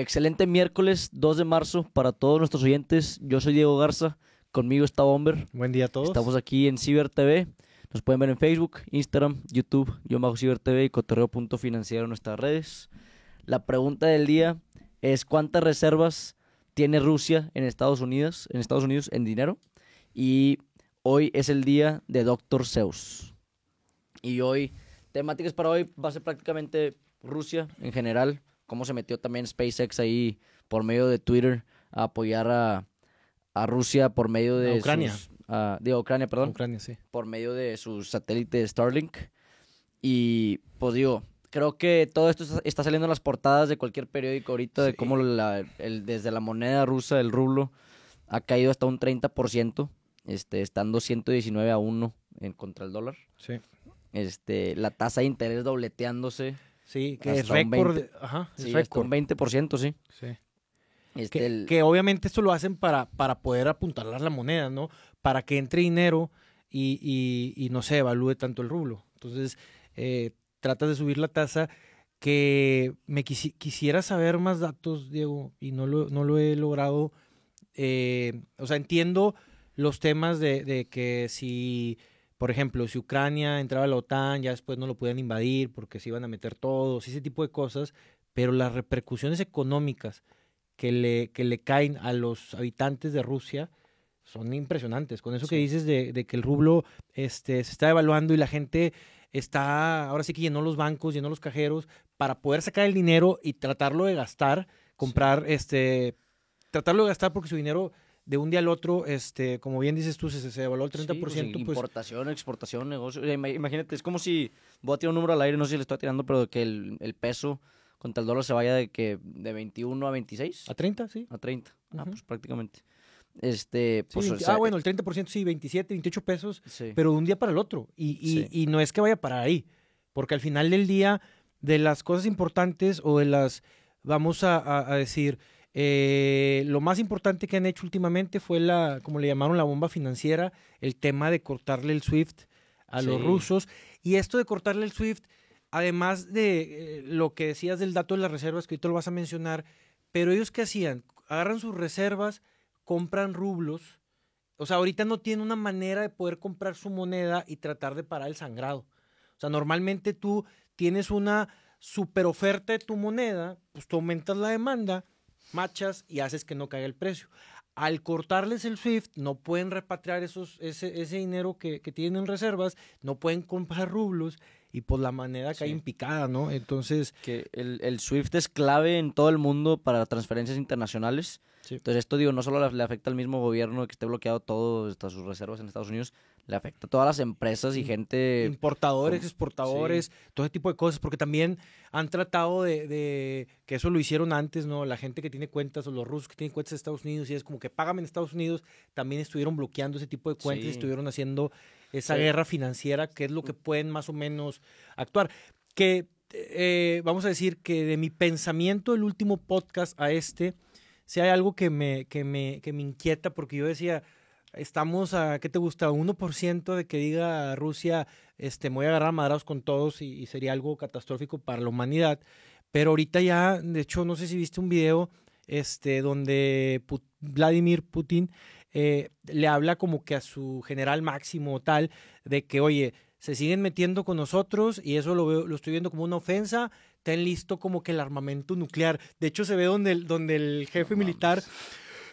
Excelente miércoles 2 de marzo para todos nuestros oyentes. Yo soy Diego Garza, conmigo está Bomber. Buen día a todos. Estamos aquí en Ciber TV. Nos pueden ver en Facebook, Instagram, YouTube, yo bajo Ciber TV y cotorreo.financiero en nuestras redes. La pregunta del día es ¿cuántas reservas tiene Rusia en Estados Unidos, en Estados Unidos en dinero? Y hoy es el día de Dr. Zeus. Y hoy, temáticas para hoy va a ser prácticamente Rusia en general, cómo se metió también SpaceX ahí por medio de Twitter a apoyar a, a Rusia por medio de Ucrania. sus- ah, de Ucrania, perdón Ucrania, sí. por medio de su satélite Starlink. Y pues digo, creo que todo esto está- saliendo en las portadas de cualquier periódico ahorita de cómo la, el, desde la moneda rusa, el rublo, ha caído hasta un 30%, este, estando 119 a 1 en contra el dólar. Sí. Este, la tasa de interés dobleteándose. Sí, que Hasta es récord. 20. Ajá, es Sí, récord. un 20%, sí. Sí. Este, Que, el- que obviamente esto lo hacen para, para poder apuntalar la moneda, ¿no? Para que entre dinero y, y- y no se evalúe tanto el rublo. Entonces, eh, tratas de subir la tasa que me quisi- quisiera saber más datos, Diego, y no lo, no lo he logrado. Eh, o sea, entiendo los temas de, de que si, por ejemplo, si Ucrania entraba a la OTAN, ya después no lo podían invadir porque se iban a meter todos, ese tipo de cosas, pero las repercusiones económicas que le, que le caen a los habitantes de Rusia son impresionantes. Con eso que dices de, de que el rublo este, se está devaluando y la gente está, ahora sí que llenó los bancos, llenó los cajeros para poder sacar el dinero y tratarlo de gastar, comprar, este, tratarlo de gastar porque su dinero de un día al otro, este, como bien dices tú, se, se devaluó el 30%. Sí, pues, pues, importación, exportación, negocio. Imagínate, es como si voy a tirar un número al aire, no sé si le estoy tirando, pero que el, el peso contra el dólar se vaya de que de 21 a 26 a 30, sí. a 30. Ah, Ujú. pues prácticamente. Este, Sí, pues, o 20 sea, ah, bueno, el 30% sí, 27, 28 pesos. sí. pero de un día para el otro. Y, y- Sí. y no es que vaya para ahí, porque al final del día, de las cosas importantes o de las, vamos a, a- a decir, eh, lo más importante que han hecho últimamente fue la, como le llamaron la bomba financiera, el tema de cortarle el SWIFT a los rusos. Y esto de cortarle el SWIFT, además de eh, lo que decías del dato de las reservas, que ahorita lo vas a mencionar, pero ellos qué hacían? Agarran sus reservas, compran rublos, o sea, ahorita no tienen una manera de poder comprar su moneda y tratar de parar el sangrado. O sea, normalmente tú tienes una super oferta de tu moneda, pues tú aumentas la demanda, machas y haces que no caiga el precio. Al cortarles el SWIFT, no pueden repatriar esos, ese, ese dinero que, que tienen en reservas, no pueden comprar rublos y pues la moneda cae Sí. en picada, ¿no? Entonces, que el, el SWIFT es clave en todo el mundo para transferencias internacionales. Sí. Entonces esto digo, no solo le, le afecta al mismo gobierno que esté bloqueado todo, hasta sus reservas en Estados Unidos, le afecta a todas las empresas y Mm, gente... importadores, exportadores, todo ese tipo de cosas, porque también han tratado de, de- que eso lo hicieron antes, ¿no? La gente que tiene cuentas o los rusos que tienen cuentas en Estados Unidos y es como que págame en Estados Unidos, también estuvieron bloqueando ese tipo de cuentas y estuvieron haciendo esa Sí. guerra financiera, que es lo que pueden más o menos actuar. Que eh, vamos a decir que de mi pensamiento del último podcast a este, si hay algo que me, que me, que me inquieta, porque yo decía, estamos a, ¿qué te gusta? 1% de que diga Rusia, este, me voy a agarrar madrados con todos y, y sería algo catastrófico para la humanidad. Pero ahorita ya, de hecho, no sé si viste un video este, donde Vladimir Putin eh, le habla como que a su general máximo o tal, de que, oye, se siguen metiendo con nosotros y eso lo, veo, lo estoy viendo como una ofensa, ten listo como que el armamento nuclear. De hecho, se ve donde el, donde el jefe No militar.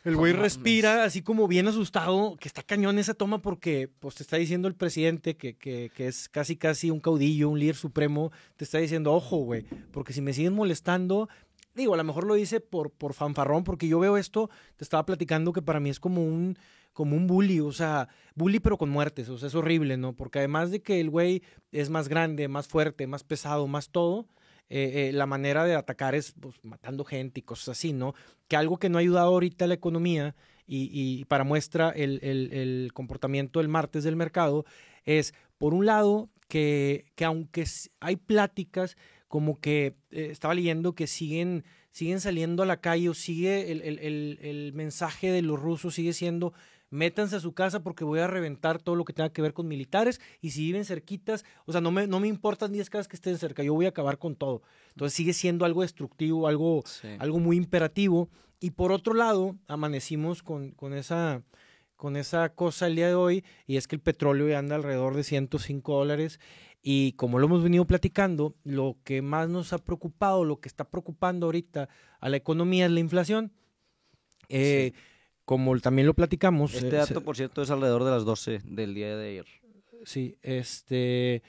El güey respira así como bien asustado, que está cañón esa toma porque pues te está diciendo el presidente que, que, que es casi casi un caudillo, un líder supremo, te está diciendo, ojo, güey, porque si me siguen molestando, digo, a lo mejor lo dice por, por fanfarrón, porque yo veo esto, te estaba platicando que para mí es como un, como un bully, o sea, bully pero con muertes, o sea, es horrible, ¿no? Porque además de que el güey es más grande, más fuerte, más pesado, más todo, eh, eh, la manera de atacar es pues, matando gente y cosas así, ¿no? Que algo que no ha ayudado ahorita a la economía y, y para muestra el, el- comportamiento del martes del mercado es, por un lado, que, que aunque hay pláticas como que eh, estaba leyendo que siguen, siguen saliendo a la calle o sigue el- el mensaje de los rusos sigue siendo métanse a su casa porque voy a reventar todo lo que tenga que ver con militares y si viven cerquitas, o sea, no me, no me importan 10 casas que estén cerca, yo voy a acabar con todo. Entonces sigue siendo algo destructivo, algo, Sí. algo muy imperativo. Y por otro lado, amanecimos con, con esa con esa cosa el día de hoy y es que el petróleo ya anda alrededor de 105 dólares y como lo hemos venido platicando, lo que más nos ha preocupado, lo que está preocupando ahorita a la economía es la inflación. Eh, Como también lo platicamos. Este eh, dato, se- por cierto, es alrededor de las 12 del día de ayer. Sí, este.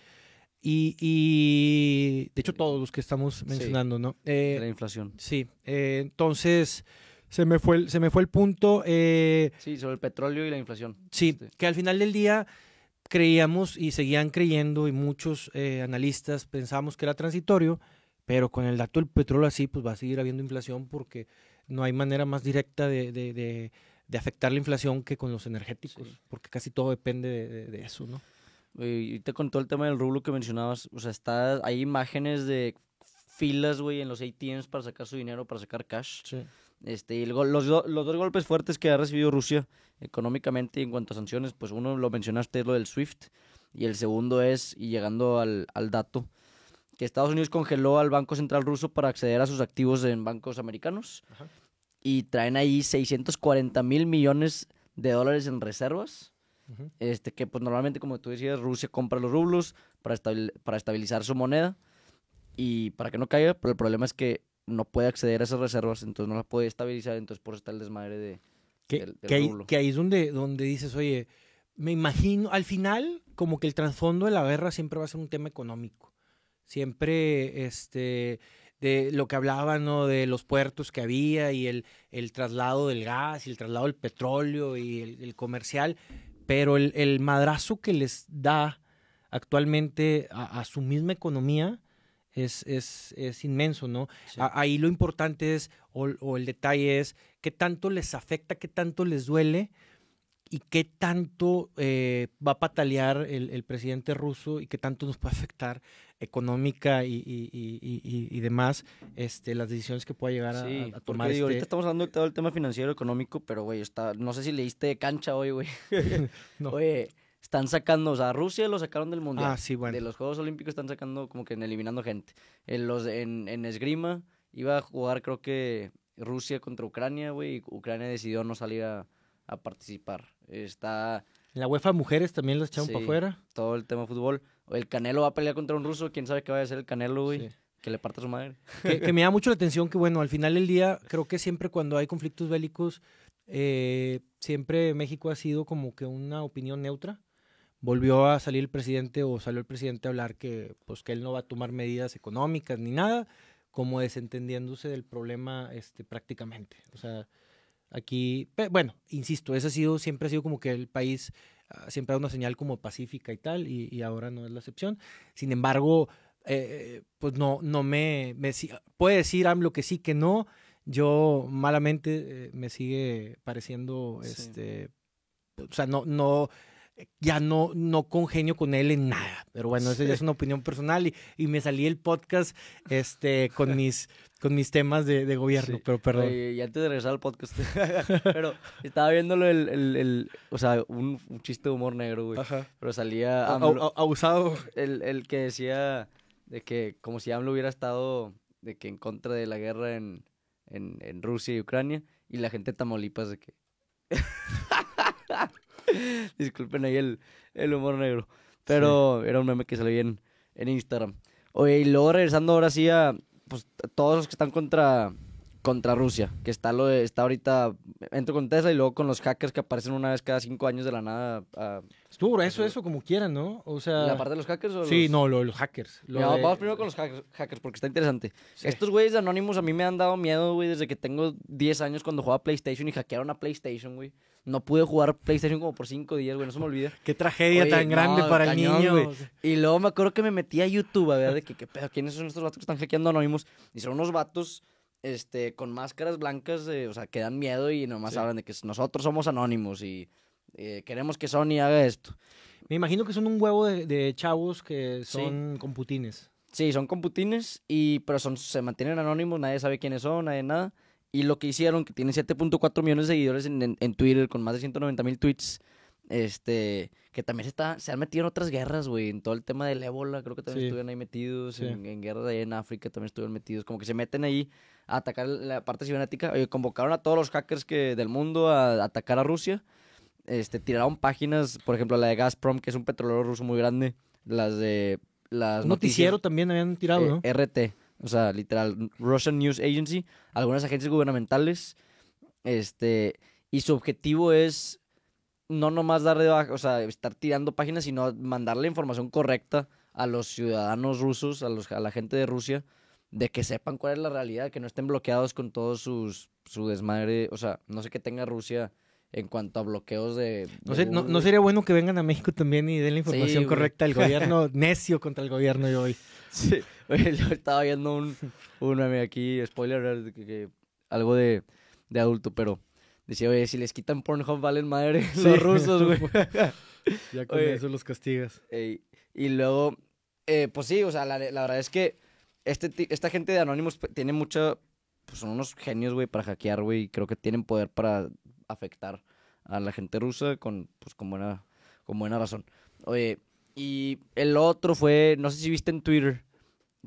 Y, y de hecho, todos los que estamos Sí. mencionando, ¿no? de Eh, la inflación. sí, eh, entonces se me fue el, se me fue el punto. eh, Sí, sobre el petróleo y la inflación. Sí, Este, que al final del día creíamos y seguían creyendo y muchos eh, analistas pensábamos que era transitorio, pero con el dato del petróleo así, pues va a seguir habiendo inflación porque no hay manera más directa de, de- de- de afectar la inflación que con los energéticos, Sí. porque casi todo depende de, eso, ¿no? y te contó el tema del rublo que mencionabas. O sea, está, hay imágenes de filas, güey, en los ATMs para sacar su dinero, para sacar cash. Sí. Este, y el los, do- los dos golpes fuertes que ha recibido Rusia económicamente y en cuanto a sanciones, pues uno lo mencionaste, es lo del SWIFT, y el segundo es, y llegando al, al dato, que Estados Unidos congeló al Banco Central ruso para acceder a sus activos en bancos americanos, Ajá. Y traen ahí 640 mil millones de dólares en reservas, Ujú. este, que pues normalmente, como tú decías, Rusia compra los rublos para, estabil- para estabilizar su moneda y para que no caiga, pero el problema es que no puede acceder a esas reservas, entonces no las puede estabilizar, entonces por eso está el desmadre de... Que, del- del que ahí, rublo. que ahí es donde, donde dices, oye, me imagino, al final, como que el trasfondo de la guerra siempre va a ser un tema económico. Siempre, este, de lo que hablaban, ¿no? De los puertos que había y el, el traslado del gas y el traslado del petróleo y el, el comercial, pero el, el madrazo que les da actualmente a, a su misma economía es, es, es inmenso, ¿no? Sí. A- ahí lo importante es, o, o el detalle es, qué tanto les afecta, qué tanto les duele y qué tanto eh, va a patalear el, el presidente ruso y qué tanto nos puede afectar económica y, y- y- y- demás este, las decisiones que pueda llegar a, Sí, a- porque digo, ahorita este- estamos hablando de todo el tema financiero económico, pero güey, está, no sé si leíste de cancha hoy, güey. No. Oye, están sacando, o sea, Rusia lo sacaron del mundial. Ah, sí, bueno. De los Juegos Olímpicos están sacando como que en eliminando gente. En los en, en esgrima iba a jugar creo que Rusia contra Ucrania, güey, y Ucrania decidió no salir a, a participar. Está En la UEFA Mujeres también las echaron Sí. para afuera. todo el tema de fútbol. El Canelo va a pelear contra un ruso, quién sabe qué va a hacer el Canelo, güey, Sí. que le parta su madre. que, que me da mucho la atención que, bueno, al final del día, creo que siempre cuando hay conflictos bélicos, eh, siempre México ha sido como que una opinión neutra. Volvió a salir el presidente o salió el presidente a hablar que, pues, que él no va a tomar medidas económicas ni nada, como desentendiéndose del problema este, prácticamente. O sea, aquí, bueno, insisto, ese ha sido, siempre ha sido como que el país ah, siempre da una señal como pacífica y tal, y, y ahora no es la excepción. Sin embargo, eh, pues no, no me, puede decir AMLO que sí, que no. Yo malamente eh, me sigue pareciendo, Sí. este, o sea, no, no, ya no, no congenio con él en nada. Pero bueno, esa ya es una opinión personal y, y me salí el podcast, este, con mis, con mis temas de, de gobierno. Sí. Pero perdón. Oye, y antes de regresar al podcast, pero estaba viéndolo el, el, el- o sea, un, un chiste de humor negro, güey. Ajá. Pero salía AMLO- abusado. el, el que decía de que como si AMLO hubiera estado de que en contra de la guerra en, en, en Rusia y Ucrania y la gente de Tamaulipas de que disculpen ahí el, el humor negro. Pero era un meme que salió en, en Instagram. Oye y luego regresando ahora sí a pues a todos los que están contra contra Rusia que está lo de, está ahorita entro con Tesla y luego con los hackers que aparecen una vez cada cinco años de la nada a- Estuvo grueso eso, como quieran, ¿no? O sea. la parte de los hackers o Sí, los- no, lo los hackers. Lo de- Vamos primero con los hackers, hackers, porque está interesante. Sí. Estos güeyes de Anonymous a mí me han dado miedo, güey, desde que tengo 10 años cuando jugaba PlayStation y hackearon a PlayStation, güey. No pude jugar PlayStation como por 5 días, güey, no se me olvida. Qué tragedia Oye, tan grande no, para el niño. güey. Y luego me acuerdo que me metí a YouTube a ver de que, qué pedo, quiénes son estos vatos que están hackeando Anonymous. Y son unos vatos este, con máscaras blancas, eh, o sea, que dan miedo y nomás Sí. hablan de que nosotros somos Anonymous y eh, queremos que Sony haga esto. Me imagino que son un huevo de, de chavos que son computines. Sí, son computines, y, pero son, se mantienen anónimos, nadie sabe quiénes son, nadie nada. y lo que hicieron, que tiene 7.4 millones de seguidores en, en- en Twitter, con más de 190 mil tweets, este, que también se, está, se han metido en otras guerras, güey, en todo el tema del ébola, creo que también Sí. estuvieron ahí metidos, Sí. en, en guerras ahí en África también estuvieron metidos, como que se meten ahí a atacar la parte cibernética, convocaron a todos los hackers que, del mundo a, atacar a Rusia, este, tiraron páginas, por ejemplo, la de Gazprom, que es un petrolero ruso muy grande, las de... Las Un noticiero también habían tirado, eh, ¿no? RT, o sea, literal, Russian News Agency, algunas agencias gubernamentales, este, y su objetivo es no nomás dar de baja, o sea, estar tirando páginas, sino mandar la información correcta a los ciudadanos rusos, a, los, a la gente de Rusia, de que sepan cuál es la realidad, que no estén bloqueados con todos sus, su desmadre, o sea, no sé qué tenga Rusia en cuanto a bloqueos de... No, de sé, no, sería bueno que vengan a México también y den la información correcta al gobierno necio contra el gobierno de hoy. Sí, oye, yo estaba viendo un, un meme aquí, spoiler, que algo de, de adulto, pero decía, oye, si les quitan Pornhub valen madre Sí. los rusos, güey. Ya con Oye. eso los castigas. Ey, y luego, eh, pues sí, o sea, la, la verdad es que este, esta gente de Anonymous tiene mucha, pues son unos genios, güey, para hackear, güey, y creo que tienen poder para afectar a la gente rusa con, pues, con buena, con buena razón. Oye, y el otro fue, no sé si viste en Twitter,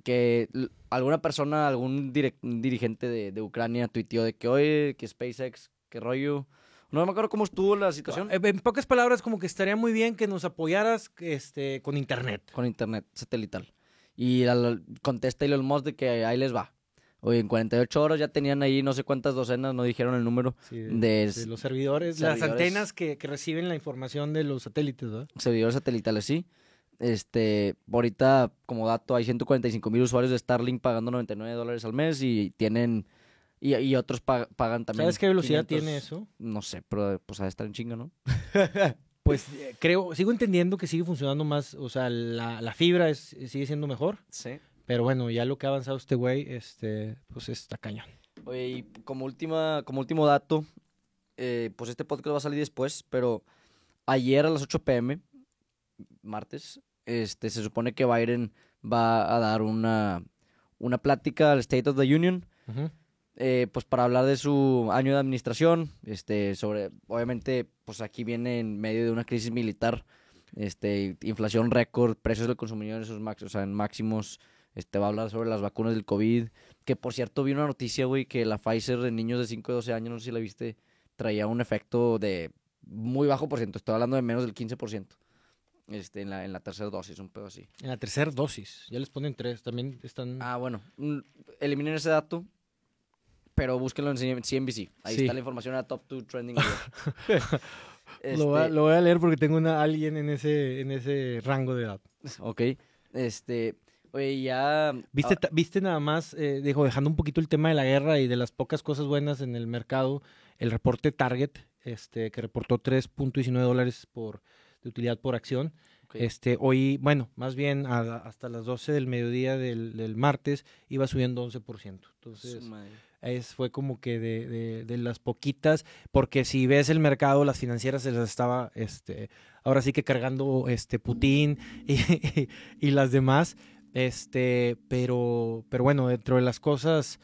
que alguna persona, algún dirigente de, de Ucrania tuiteó de que, oye, que SpaceX, qué rollo. No me acuerdo cómo estuvo la situación. Eh, En pocas palabras, como que estaría muy bien que nos apoyaras este, con internet. con internet satelital. Y al- contesta Elon Musk de que ahí les va. Oye, en 48 horas ya tenían ahí no sé cuántas docenas, no dijeron el número, Sí, De- de los servidores, las antenas que, que reciben la información de los satélites, ¿verdad? servidores satelitales, sí. Este, ahorita, como dato, hay 145 mil usuarios de Starlink pagando 99 dólares al mes y tienen, y, y otros pa- pagan también. ¿Sabes qué velocidad 500, tiene eso? No sé, pero pues de estar en chinga, ¿no? Pues eh, creo, sigo entendiendo que sigue funcionando más, o sea, la, la fibra es, sigue siendo mejor, Sí. pero bueno, ya lo que ha avanzado este güey, este, pues está cañón. Oye, y como última, como último dato, eh, pues este podcast va a salir después, pero ayer a las 8 pm, martes, este, se supone que Biden va a dar una, una plática al State of the Union, Ujú. Eh, pues para hablar de su año de administración, este, sobre, obviamente, pues aquí viene en medio de una crisis militar, este, inflación récord, precios del consumidor en sus max, o sea, en máximos, este, va a hablar sobre las vacunas del COVID, que por cierto vi una noticia, güey, que la Pfizer en niños de 5 y 12 años, no sé si la viste, traía un efecto de muy bajo por ciento, estoy hablando de menos del 15%, este, en la, en la tercera dosis, un pedo así. En la tercera dosis, ya les ponen tres, también están... Ah, bueno, eliminen ese dato, pero búsquenlo en CNBC. Ahí Sí. está la información a top 2 trending. lo, voy a, lo voy a leer porque tengo una, alguien en ese, en ese rango de edad. Ok, este, oye, ya... ¿Viste, ah, ¿Viste nada más, eh, digo, dejando un poquito el tema de la guerra y de las pocas cosas buenas en el mercado, el reporte Target, este, que reportó 3.19 dólares por, de utilidad por acción. Este, hoy, bueno, más bien a- hasta las 12 del mediodía del, del martes iba subiendo 11%. Entonces. Es, fue como que de, de- de las poquitas, porque si ves el mercado, las financieras se las estaba, este, ahora sí que cargando este Putin y, y las demás, este, pero, pero bueno, dentro de las cosas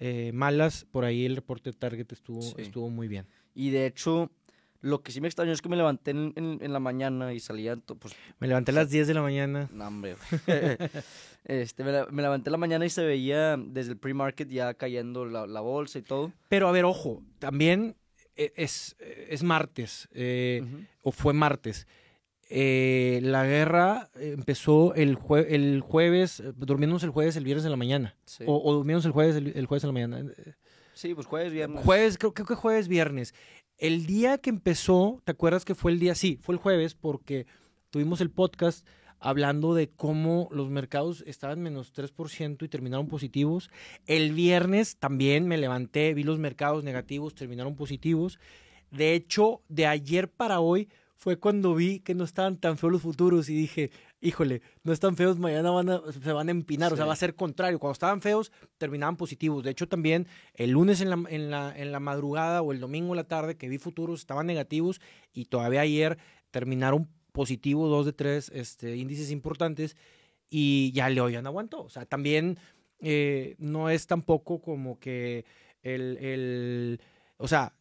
eh, malas, por ahí el reporte Target estuvo, Sí. estuvo muy bien. Y de hecho, lo que sí me extrañó es que me levanté en, en- en la mañana y salía, pues, Me levanté a las 10 de la mañana. no, hombre. este, me, la- me levanté en la mañana y se veía desde el pre-market ya cayendo la, la bolsa y todo. Pero a ver, ojo, también eh, es, es martes, eh, o fue martes. Eh, la guerra empezó el, jue- el jueves, eh, durmiéndonos el jueves, el viernes en la mañana. Sí. O, o durmiéndonos el jueves, el, el jueves en la mañana. Eh, Sí, pues jueves, viernes. Jueves, creo, creo que jueves, viernes. El día que empezó, ¿te acuerdas que fue el día? Sí, fue el jueves porque tuvimos el podcast hablando de cómo los mercados estaban menos 3% y terminaron positivos. El viernes también me levanté, vi los mercados negativos, terminaron positivos. De hecho, de ayer para hoy fue cuando vi que no estaban tan feos los futuros y dije, híjole, no están feos, mañana van a- se van a empinar, o sea, va a ser contrario. Cuando estaban feos, terminaban positivos. De hecho, también el lunes en la, en la, en la madrugada o el domingo en la tarde que vi futuros estaban negativos y todavía ayer terminaron positivos dos de tres este, índices importantes y ya Leo ya no aguantó. O sea, también eh, no es tampoco como que el, el o sea,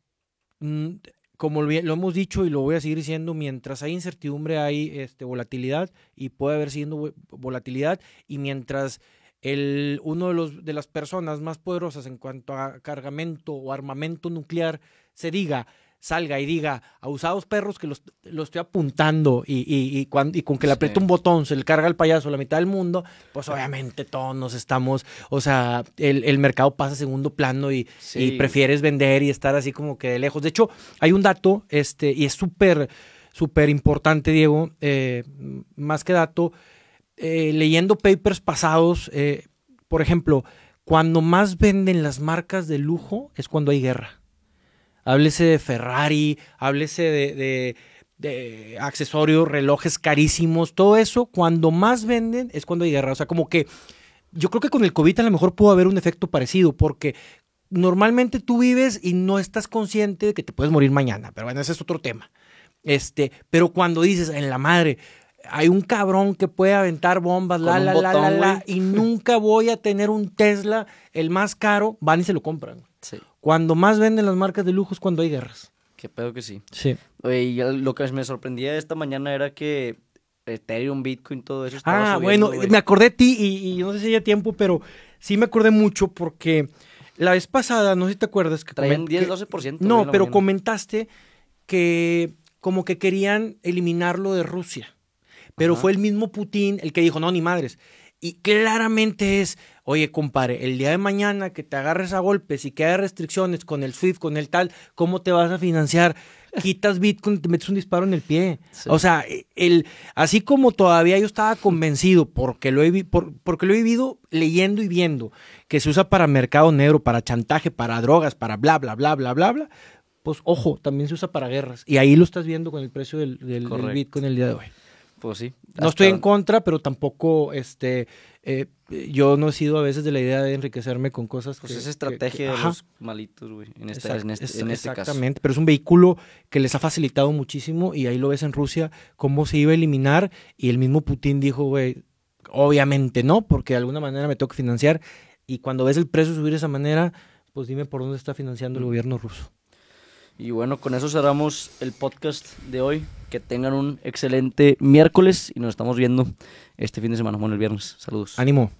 como lo lo hemos dicho y lo voy a seguir diciendo, mientras hay incertidumbre hay este, volatilidad y puede haber siendo vo- volatilidad y mientras el, uno de, los, de las personas más poderosas en cuanto a cargamento o armamento nuclear se diga, salga y diga, abusados perros que los, los estoy apuntando y, y, y, cuan- y con que le Sí. aprieta un botón se le carga el payaso a la mitad del mundo, pues obviamente todos nos estamos, o sea, el, el mercado pasa a segundo plano y, Sí. y prefieres vender y estar así como que de lejos. De hecho, hay un dato, este, y es súper, súper importante, Diego, eh, más que dato, eh, leyendo papers pasados, eh, por ejemplo, cuando más venden las marcas de lujo es cuando hay guerra. Háblese de Ferrari, háblese de, de- de accesorios, relojes carísimos, todo eso, cuando más venden es cuando hay guerra. O sea, como que yo creo que con el COVID a lo mejor pudo haber un efecto parecido, porque normalmente tú vives y no estás consciente de que te puedes morir mañana, pero bueno, ese es otro tema. Este, pero cuando dices en la madre, hay un cabrón que puede aventar bombas, la, la, la, la, la, y nunca voy a tener un Tesla, el más caro, van y se lo compran. Sí. Cuando más venden las marcas de lujo es cuando hay guerras. Qué pedo que sí. Sí. Oye, y lo que me sorprendía esta mañana era que Ethereum, Bitcoin, todo eso estaba Ah, subiendo, bueno, me acordé de ti y, y no sé si haya tiempo, pero sí me acordé mucho porque la vez pasada, no sé si te acuerdas que Traían comen- 10, que- 12%. güey, No, pero mañana. comentaste que como que querían eliminarlo de Rusia. Pero Ajá. fue el mismo Putin el que dijo, no, ni madres. Y claramente es, oye, compadre, el día de mañana que te agarres a golpes y que haya restricciones con el SWIFT, con el tal, ¿cómo te vas a financiar? Quitas Bitcoin y te metes un disparo en el pie. Sí. O sea, el, así como todavía yo estaba convencido, porque lo, he, por- porque lo he vivido leyendo y viendo, que se usa para mercado negro, para chantaje, para drogas, para bla, bla, bla, bla, bla, bla, pues ojo, también se usa para guerras. Y ahí lo estás viendo con el precio del, del-. Bitcoin el día de hoy. Pues sí. No estoy en contra, pero tampoco, este, eh, yo no he sido a veces de la idea de enriquecerme con cosas Pues que- es que- estrategia que- de ajá. los malitos, güey. En, Exact- en este, es- en este caso. exactamente, pero es un vehículo que les ha facilitado muchísimo y ahí lo ves en Rusia cómo se iba a eliminar y el mismo Putin dijo, güey, obviamente no, porque de alguna manera me tengo que financiar y cuando ves el precio subir de esa manera, pues dime por dónde está financiando el gobierno ruso. Y bueno, con eso cerramos el podcast de hoy. Que tengan un excelente miércoles y nos estamos viendo este fin de semana, bueno, el viernes. Saludos. Ánimo.